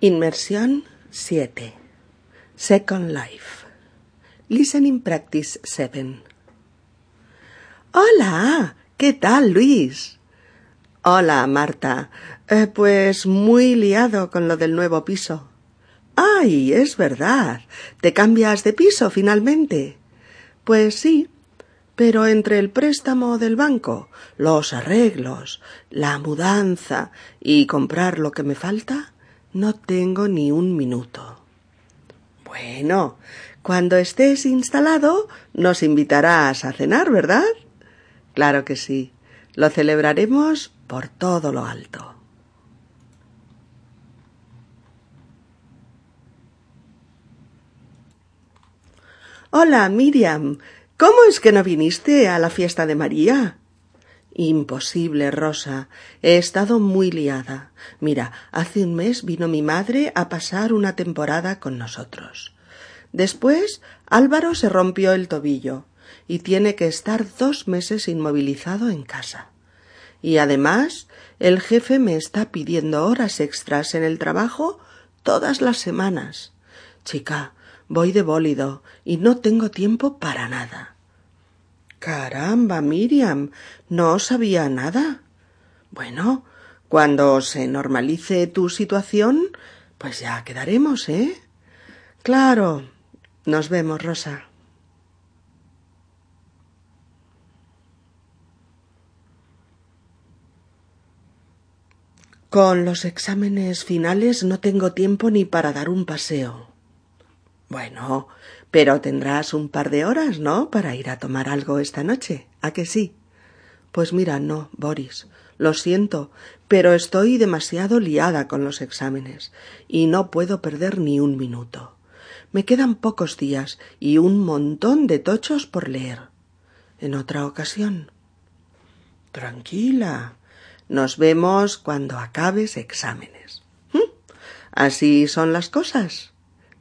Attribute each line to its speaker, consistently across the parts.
Speaker 1: Inmersión 7. Second Life. Listening Practice 7. Hola. ¿Qué tal, Luis? Hola, Marta. Eh, pues muy liado con lo del nuevo piso. Ay, es verdad. ¿Te cambias de piso finalmente? Pues sí, pero entre el préstamo del banco, los arreglos, la mudanza y comprar lo que me falta, no tengo ni un minuto. Bueno, cuando estés instalado, nos invitarás a cenar, ¿verdad? Claro que sí. Lo celebraremos por todo lo alto. Hola, Miriam. ¿Cómo es que no viniste a la fiesta de María? Imposible, Rosa. He estado muy liada. Mira, hace un mes vino mi madre a pasar una temporada con nosotros. Después Álvaro se rompió el tobillo y tiene que estar dos meses inmovilizado en casa. Y además el jefe me está pidiendo horas extras en el trabajo todas las semanas. Chica, voy de bólido y no tengo tiempo para nada. Caramba, Miriam, no sabía nada. Bueno, cuando se normalice tu situación, pues ya quedaremos, ¿eh? Claro. Nos vemos, Rosa. Con los exámenes finales no tengo tiempo ni para dar un paseo. Bueno, pero tendrás un par de horas, ¿no? Para ir a tomar algo esta noche. ¿A que sí? Pues mira, no, Boris. Lo siento, pero estoy demasiado liada con los exámenes y no puedo perder ni un minuto. Me quedan pocos días y un montón de tochos por leer. En otra ocasión. Tranquila. Nos vemos cuando acabes exámenes. ¿Mm? Así son las cosas.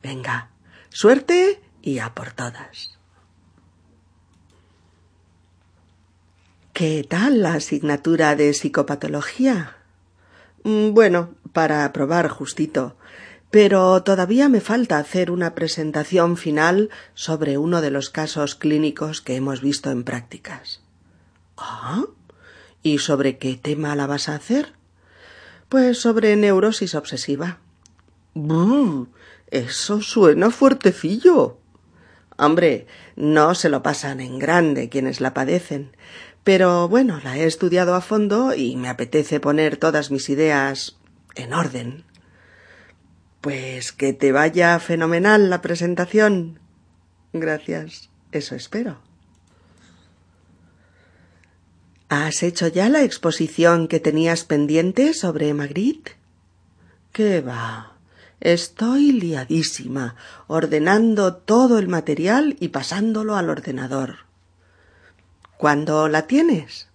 Speaker 1: Venga, Suerte y a por todas. ¿Qué tal la asignatura de psicopatología? Mm, bueno, para probar justito. Pero todavía me falta hacer una presentación final sobre uno de los casos clínicos que hemos visto en prácticas. ¿Ah? ¿Y sobre qué tema la vas a hacer? Pues sobre neurosis obsesiva. Eso suena fuertecillo. Hombre, no se lo pasan en grande quienes la padecen. Pero bueno, la he estudiado a fondo y me apetece poner todas mis ideas en orden. Pues que te vaya fenomenal la presentación. Gracias. Eso espero. ¿Has hecho ya la exposición que tenías pendiente sobre Magritte? ¿Qué va? Estoy liadísima, ordenando todo el material y pasándolo al ordenador. ¿Cuándo la tienes?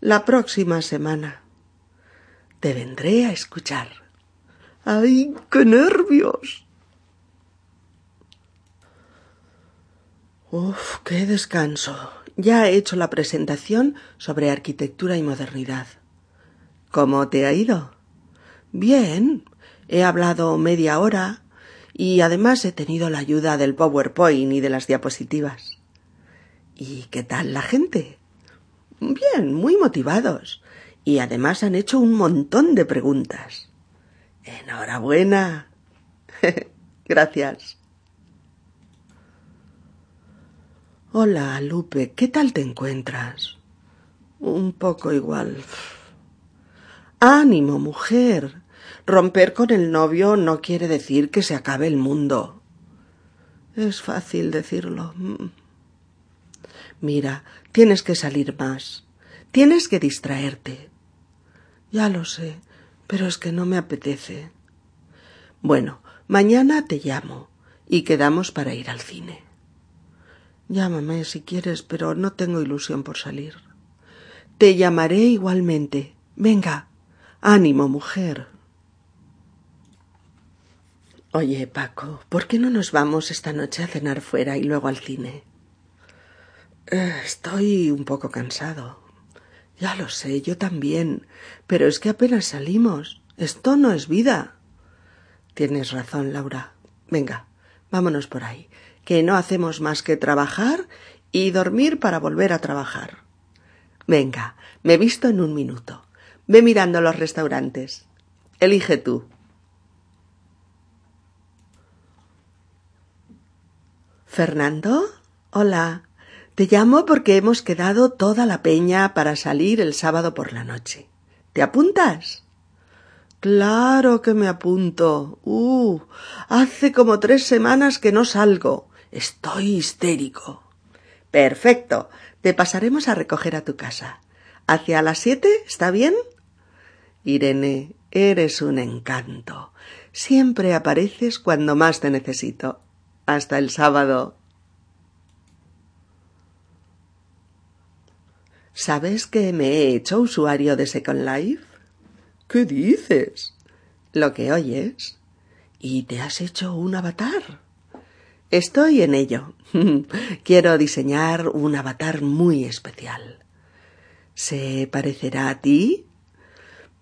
Speaker 1: La próxima semana. Te vendré a escuchar. ¡Ay, qué nervios! Uf, qué descanso. Ya he hecho la presentación sobre arquitectura y modernidad. ¿Cómo te ha ido? Bien. He hablado media hora y además he tenido la ayuda del PowerPoint y de las diapositivas. ¿Y qué tal la gente? Bien, muy motivados. Y además han hecho un montón de preguntas. Enhorabuena. Gracias. Hola, Lupe, ¿qué tal te encuentras? Un poco igual. Ánimo, mujer. Romper con el novio no quiere decir que se acabe el mundo. Es fácil decirlo. Mm. Mira, tienes que salir más. Tienes que distraerte. Ya lo sé, pero es que no me apetece. Bueno, mañana te llamo y quedamos para ir al cine. Llámame si quieres, pero no tengo ilusión por salir. Te llamaré igualmente. Venga, ánimo, mujer. Oye, Paco, ¿por qué no nos vamos esta noche a cenar fuera y luego al cine? Eh, estoy un poco cansado. Ya lo sé, yo también. Pero es que apenas salimos. Esto no es vida. Tienes razón, Laura. Venga, vámonos por ahí, que no hacemos más que trabajar y dormir para volver a trabajar. Venga, me visto en un minuto. Ve mirando los restaurantes. Elige tú. Fernando, hola. Te llamo porque hemos quedado toda la peña para salir el sábado por la noche. ¿Te apuntas? Claro que me apunto. Uh, hace como tres semanas que no salgo. Estoy histérico. Perfecto. Te pasaremos a recoger a tu casa. ¿Hacia las siete? ¿Está bien? Irene, eres un encanto. Siempre apareces cuando más te necesito. Hasta el sábado. ¿Sabes que me he hecho usuario de Second Life? ¿Qué dices? Lo que oyes. ¿Y te has hecho un avatar? Estoy en ello. Quiero diseñar un avatar muy especial. ¿Se parecerá a ti?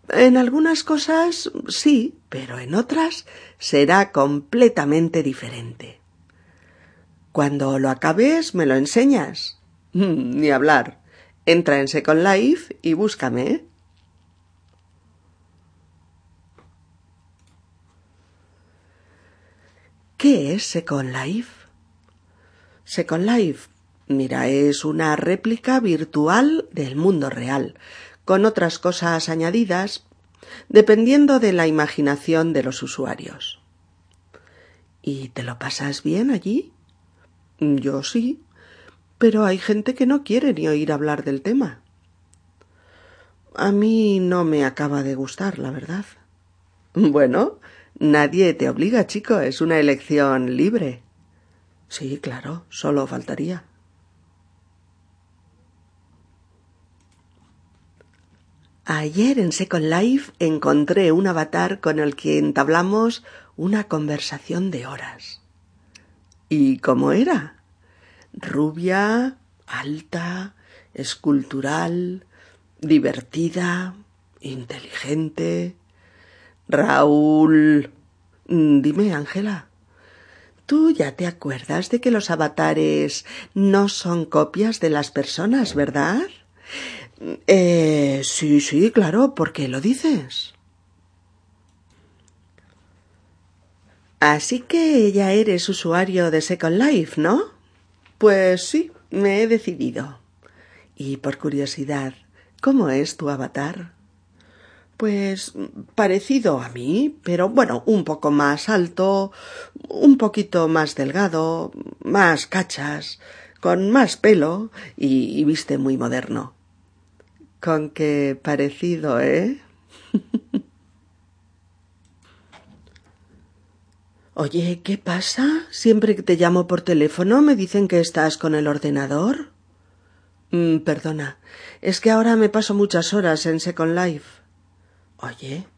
Speaker 1: En algunas cosas sí, pero en otras será completamente diferente. Cuando lo acabes, me lo enseñas. Ni hablar. Entra en Second Life y búscame. ¿Qué es Second Life? Second Life, mira, es una réplica virtual del mundo real, con otras cosas añadidas, dependiendo de la imaginación de los usuarios. ¿Y te lo pasas bien allí? Yo sí pero hay gente que no quiere ni oír hablar del tema. A mí no me acaba de gustar, la verdad. Bueno, nadie te obliga, chico, es una elección libre. Sí, claro, solo faltaría. Ayer en Second Life encontré un avatar con el que entablamos una conversación de horas. ¿Y cómo era? rubia, alta, escultural, divertida, inteligente. Raúl. Mm, dime, Ángela. Tú ya te acuerdas de que los avatares no son copias de las personas, ¿verdad? Eh, sí, sí, claro, ¿por qué lo dices? Así que ya eres usuario de Second Life, ¿no? Pues sí, me he decidido. Y por curiosidad, ¿cómo es tu avatar? Pues parecido a mí, pero bueno, un poco más alto, un poquito más delgado, más cachas, con más pelo y, y viste muy moderno. Con qué parecido, ¿eh? Oye, ¿qué pasa? Siempre que te llamo por teléfono me dicen que estás con el ordenador. Mm, perdona, es que ahora me paso muchas horas en Second Life. Oye,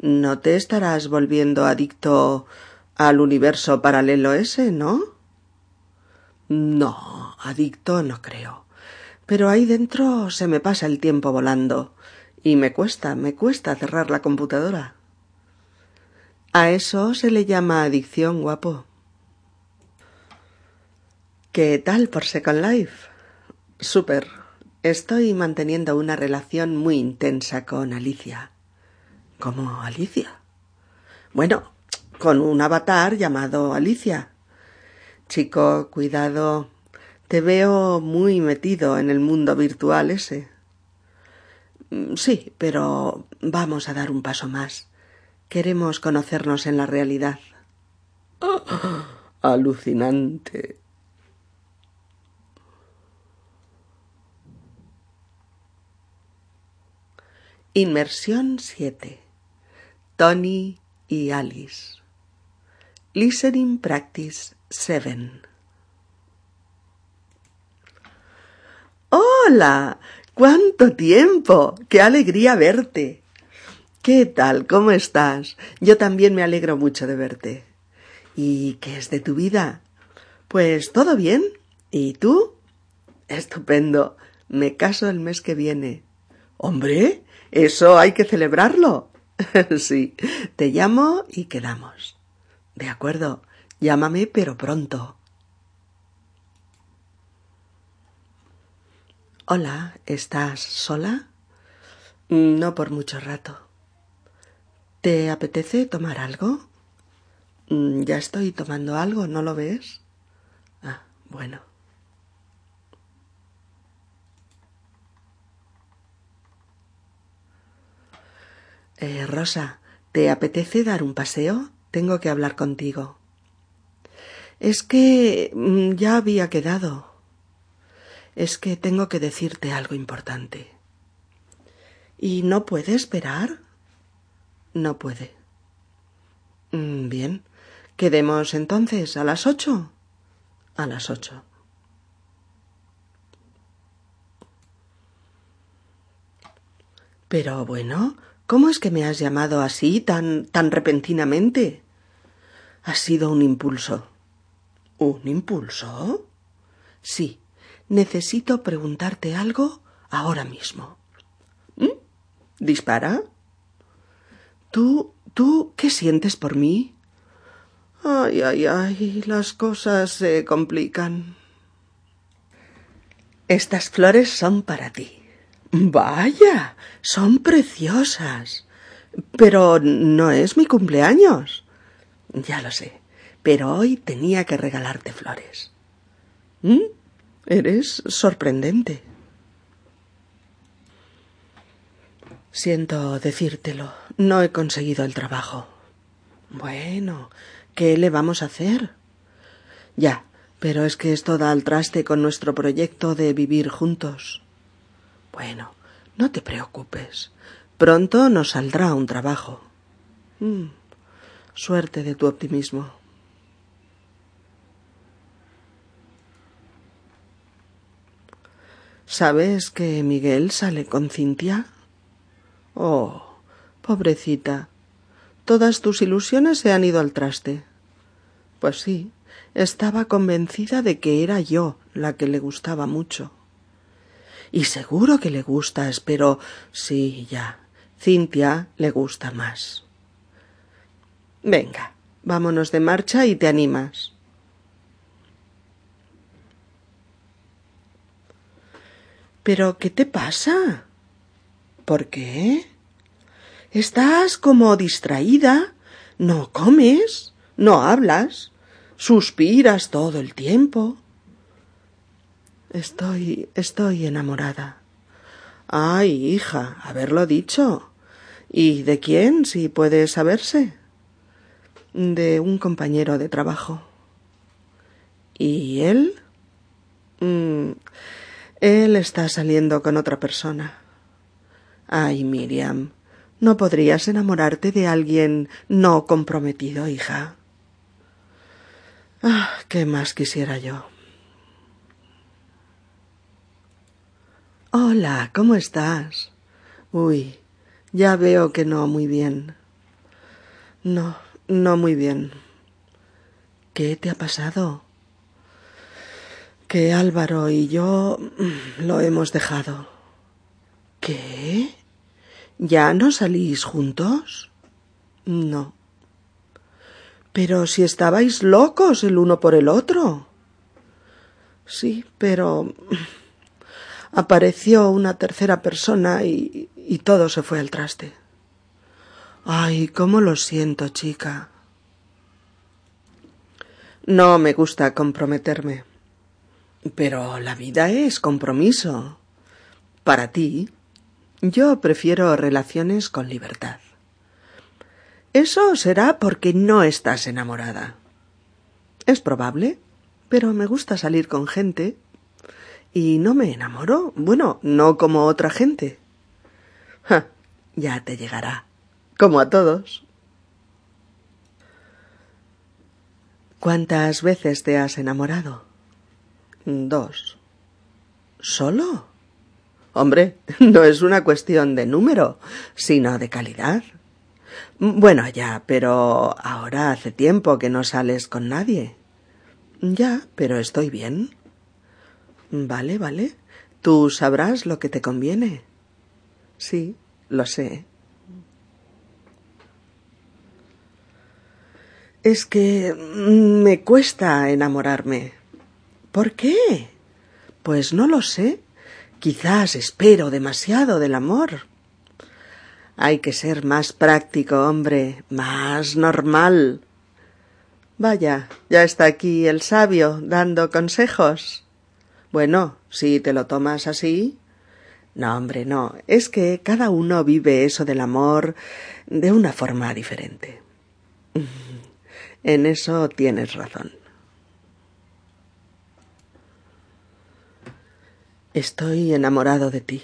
Speaker 1: ¿no te estarás volviendo adicto al universo paralelo ese, no? No, adicto no creo. Pero ahí dentro se me pasa el tiempo volando y me cuesta, me cuesta cerrar la computadora. A eso se le llama adicción, guapo. ¿Qué tal por Second Life? Súper. Estoy manteniendo una relación muy intensa con Alicia. ¿Cómo Alicia? Bueno, con un avatar llamado Alicia. Chico, cuidado. Te veo muy metido en el mundo virtual ese. Mm, sí, pero vamos a dar un paso más. Queremos conocernos en la realidad. alucinante. Inmersión 7. Tony y Alice. Listening Practice 7. Hola. ¿Cuánto tiempo? Qué alegría verte. ¿Qué tal? ¿Cómo estás? Yo también me alegro mucho de verte. ¿Y qué es de tu vida? Pues todo bien. ¿Y tú? Estupendo. Me caso el mes que viene. Hombre, eso hay que celebrarlo. sí, te llamo y quedamos. De acuerdo. Llámame, pero pronto. Hola, ¿estás sola? No por mucho rato. ¿Te apetece tomar algo? Mm, ya estoy tomando algo, ¿no lo ves? Ah, bueno. Eh, Rosa, ¿te apetece dar un paseo? Tengo que hablar contigo. Es que mm, ya había quedado. Es que tengo que decirte algo importante. ¿Y no puede esperar? No puede. Mm, bien. Quedemos entonces a las ocho. A las ocho. Pero bueno, ¿cómo es que me has llamado así tan tan repentinamente? Ha sido un impulso. ¿Un impulso? Sí. Necesito preguntarte algo ahora mismo. ¿Mm? ¿Dispara? ¿Tú, tú, qué sientes por mí? Ay, ay, ay, las cosas se complican. Estas flores son para ti. Vaya, son preciosas. Pero no es mi cumpleaños. Ya lo sé, pero hoy tenía que regalarte flores. ¿Mm? Eres sorprendente. Siento decírtelo, no he conseguido el trabajo. Bueno, ¿qué le vamos a hacer? Ya, pero es que esto da al traste con nuestro proyecto de vivir juntos. Bueno, no te preocupes. Pronto nos saldrá un trabajo. Mm, suerte de tu optimismo. ¿Sabes que Miguel sale con Cintia? Oh, pobrecita. Todas tus ilusiones se han ido al traste. Pues sí, estaba convencida de que era yo la que le gustaba mucho. Y seguro que le gustas, pero sí, ya. Cintia le gusta más. Venga, vámonos de marcha y te animas. ¿Pero qué te pasa? ¿Por qué? Estás como distraída. No comes, no hablas, suspiras todo el tiempo. Estoy. estoy enamorada. Ay, hija, haberlo dicho. ¿Y de quién, si puede saberse? De un compañero de trabajo. ¿Y él? Mm, él está saliendo con otra persona. Ay, Miriam, ¿no podrías enamorarte de alguien no comprometido, hija? Ah, ¿qué más quisiera yo? Hola, ¿cómo estás? Uy, ya veo que no muy bien. No, no muy bien. ¿Qué te ha pasado? que Álvaro y yo lo hemos dejado. ¿Qué? ¿Ya no salís juntos? No. Pero si estabais locos el uno por el otro. Sí, pero apareció una tercera persona y, y todo se fue al traste. Ay, cómo lo siento, chica. No me gusta comprometerme. Pero la vida es compromiso. Para ti, yo prefiero relaciones con libertad. Eso será porque no estás enamorada. Es probable, pero me gusta salir con gente y no me enamoro. Bueno, no como otra gente. ya te llegará, como a todos. ¿Cuántas veces te has enamorado? Dos. ¿Solo? Hombre, no es una cuestión de número, sino de calidad. Bueno, ya, pero ahora hace tiempo que no sales con nadie. Ya, pero estoy bien. Vale, vale. Tú sabrás lo que te conviene. Sí, lo sé. Es que me cuesta enamorarme. ¿Por qué? Pues no lo sé. Quizás espero demasiado del amor. Hay que ser más práctico, hombre, más normal. Vaya, ya está aquí el sabio dando consejos. Bueno, si te lo tomas así. No, hombre, no. Es que cada uno vive eso del amor de una forma diferente. En eso tienes razón. Estoy enamorado de ti.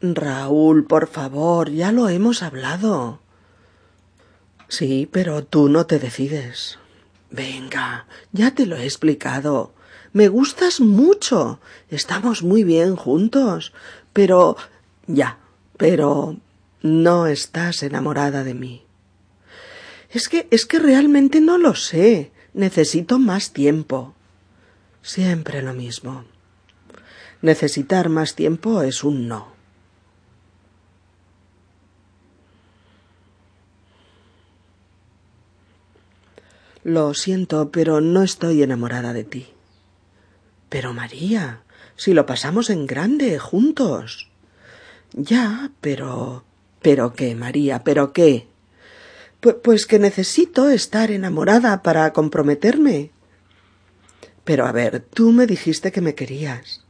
Speaker 1: Raúl, por favor, ya lo hemos hablado. Sí, pero tú no te decides. Venga, ya te lo he explicado. Me gustas mucho. Estamos muy bien juntos. Pero. ya. Pero. no estás enamorada de mí. Es que es que realmente no lo sé. Necesito más tiempo. Siempre lo mismo. Necesitar más tiempo es un no. Lo siento, pero no estoy enamorada de ti. Pero María, si lo pasamos en grande, juntos. Ya, pero. ¿Pero qué, María? ¿Pero qué? Pues que necesito estar enamorada para comprometerme. Pero a ver, tú me dijiste que me querías.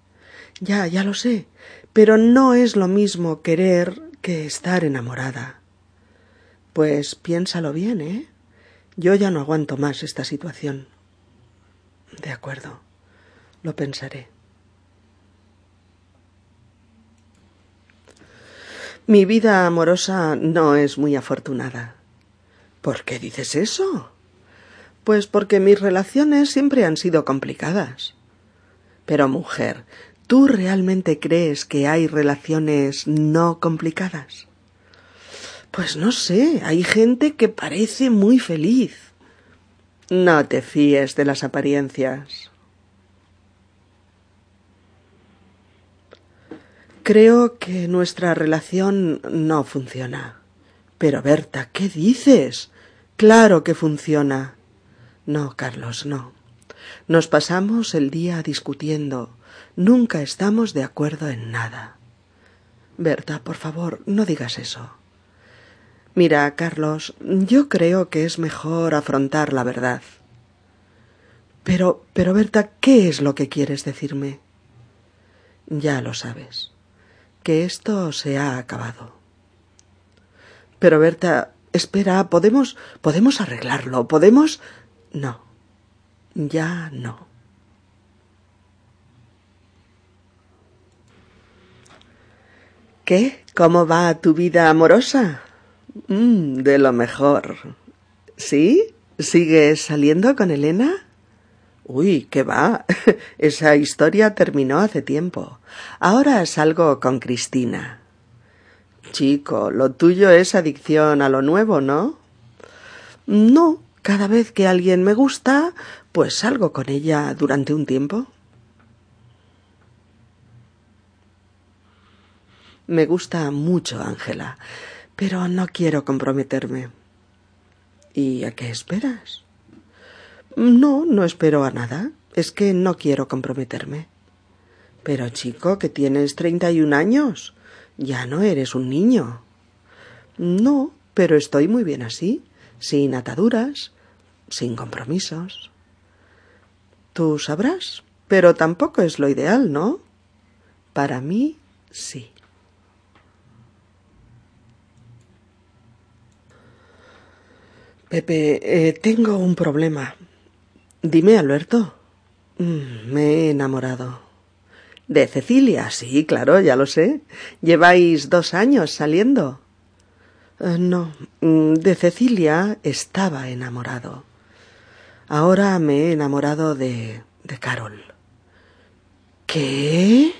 Speaker 1: Ya, ya lo sé, pero no es lo mismo querer que estar enamorada. Pues piénsalo bien, ¿eh? Yo ya no aguanto más esta situación. De acuerdo, lo pensaré. Mi vida amorosa no es muy afortunada. ¿Por qué dices eso? Pues porque mis relaciones siempre han sido complicadas. Pero mujer, ¿tú realmente crees que hay relaciones no complicadas? Pues no sé, hay gente que parece muy feliz. No te fíes de las apariencias. Creo que nuestra relación no funciona. Pero Berta, ¿qué dices? Claro que funciona. No, Carlos, no. Nos pasamos el día discutiendo. Nunca estamos de acuerdo en nada. Berta, por favor, no digas eso. Mira, Carlos, yo creo que es mejor afrontar la verdad. Pero, pero Berta, ¿qué es lo que quieres decirme? Ya lo sabes, que esto se ha acabado. Pero Berta, Espera, podemos. podemos arreglarlo. Podemos. No. Ya no. ¿Qué? ¿Cómo va tu vida amorosa? Mm, de lo mejor. ¿Sí? ¿Sigues saliendo con Elena? Uy, ¿qué va? Esa historia terminó hace tiempo. Ahora salgo con Cristina. Chico, lo tuyo es adicción a lo nuevo, ¿no? No, cada vez que alguien me gusta, pues salgo con ella durante un tiempo. Me gusta mucho, Ángela, pero no quiero comprometerme. ¿Y a qué esperas? No, no espero a nada. Es que no quiero comprometerme. Pero, chico, que tienes treinta y un años. Ya no eres un niño. No, pero estoy muy bien así, sin ataduras, sin compromisos. Tú sabrás, pero tampoco es lo ideal, ¿no? Para mí, sí. Pepe, eh, tengo un problema. Dime, Alberto. Mm, me he enamorado. De Cecilia, sí, claro, ya lo sé. Lleváis dos años saliendo. Eh, no, mm, de Cecilia estaba enamorado. Ahora me he enamorado de. de Carol. ¿Qué?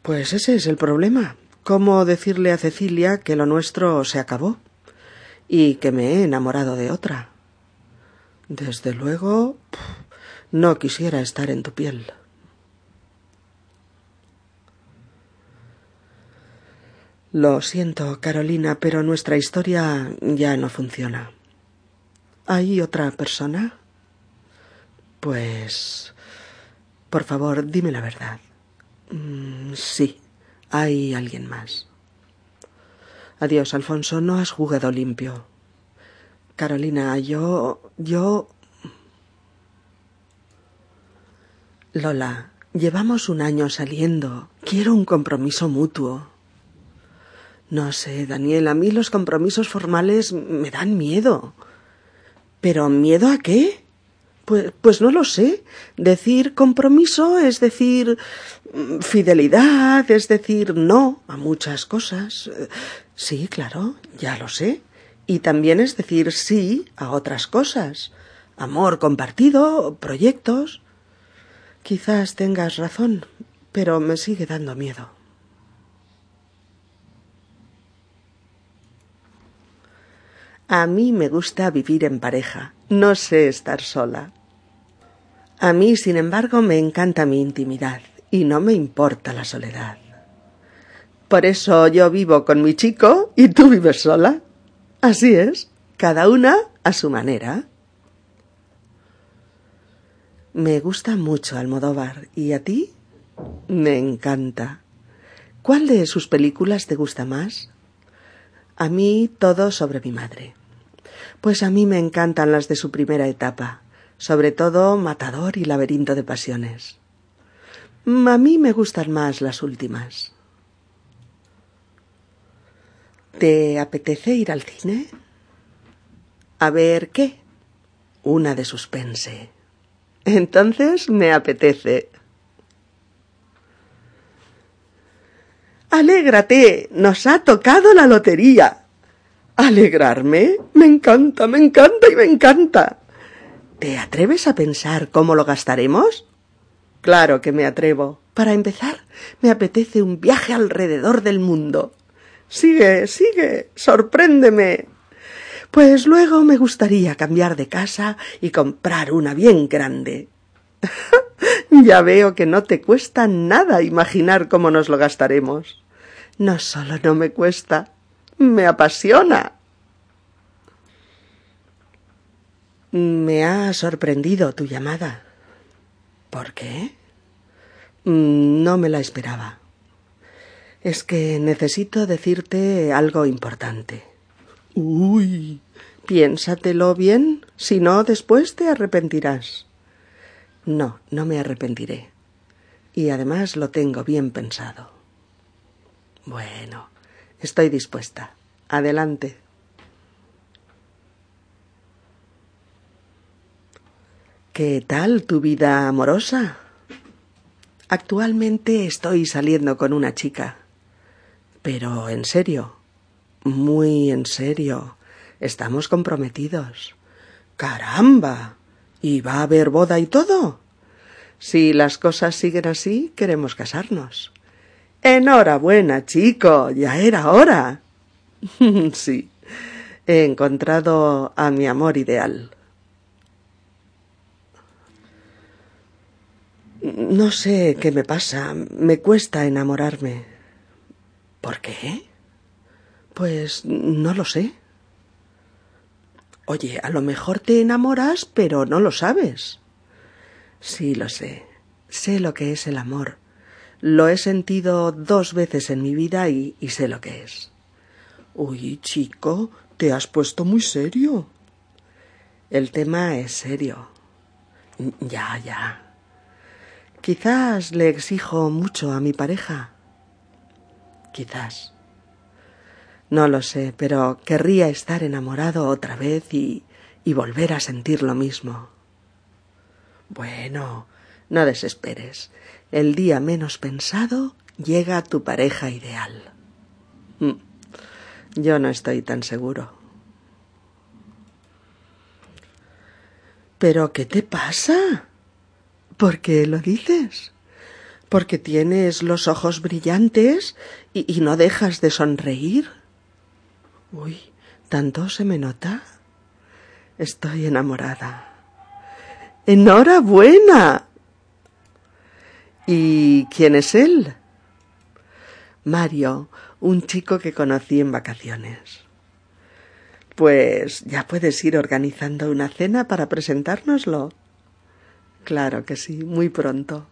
Speaker 1: Pues ese es el problema. ¿Cómo decirle a Cecilia que lo nuestro se acabó? Y que me he enamorado de otra. Desde luego, no quisiera estar en tu piel. Lo siento, Carolina, pero nuestra historia ya no funciona. ¿Hay otra persona? Pues... Por favor, dime la verdad. Mm, sí, hay alguien más. Adiós, Alfonso, no has jugado limpio. Carolina, yo... yo... Lola, llevamos un año saliendo. Quiero un compromiso mutuo. No sé, Daniel, a mí los compromisos formales me dan miedo. ¿Pero miedo a qué? Pues, pues no lo sé. Decir compromiso es decir mm, fidelidad, es decir no a muchas cosas. Sí, claro, ya lo sé. Y también es decir sí a otras cosas. Amor compartido, proyectos. Quizás tengas razón, pero me sigue dando miedo. A mí me gusta vivir en pareja, no sé estar sola. A mí, sin embargo, me encanta mi intimidad y no me importa la soledad. Por eso yo vivo con mi chico y tú vives sola. Así es, cada una a su manera. Me gusta mucho Almodóvar. ¿Y a ti? Me encanta. ¿Cuál de sus películas te gusta más? A mí todo sobre mi madre. Pues a mí me encantan las de su primera etapa, sobre todo Matador y Laberinto de Pasiones. A mí me gustan más las últimas. ¿Te apetece ir al cine? A ver qué. Una de suspense. Entonces me apetece. Alégrate, nos ha tocado la lotería. ¿Alegrarme? Me encanta, me encanta y me encanta. ¿Te atreves a pensar cómo lo gastaremos? Claro que me atrevo. Para empezar, me apetece un viaje alrededor del mundo. Sigue, sigue, sorpréndeme. Pues luego me gustaría cambiar de casa y comprar una bien grande. ya veo que no te cuesta nada imaginar cómo nos lo gastaremos. No solo no me cuesta, me apasiona. Me ha sorprendido tu llamada. ¿Por qué? Mm, no me la esperaba. Es que necesito decirte algo importante. Uy. Piénsatelo bien, si no después te arrepentirás. No, no me arrepentiré. Y además lo tengo bien pensado. Bueno, estoy dispuesta. Adelante. ¿Qué tal tu vida amorosa? Actualmente estoy saliendo con una chica. Pero en serio, muy en serio. Estamos comprometidos. ¡Caramba! ¿Y va a haber boda y todo? Si las cosas siguen así, queremos casarnos. Enhorabuena, chico, ya era hora. sí, he encontrado a mi amor ideal. No sé qué me pasa, me cuesta enamorarme. ¿Por qué? Pues no lo sé. Oye, a lo mejor te enamoras, pero no lo sabes. Sí, lo sé. Sé lo que es el amor lo he sentido dos veces en mi vida y, sé lo que es. Uy, chico, te has puesto muy serio. El tema es serio. Ya, ya. Quizás le exijo mucho a mi pareja. Quizás. No lo sé, pero querría estar enamorado otra vez y, y volver a sentir lo mismo. Bueno, no desesperes el día menos pensado llega tu pareja ideal. Mm. Yo no estoy tan seguro. ¿Pero qué te pasa? ¿Por qué lo dices? ¿Porque tienes los ojos brillantes y, no dejas de sonreír? Uy, ¿tanto se me nota? Estoy enamorada. ¡Enhorabuena! ¿Y quién es él? Mario, un chico que conocí en vacaciones. Pues ya puedes ir organizando una cena para presentárnoslo. Claro que sí, muy pronto.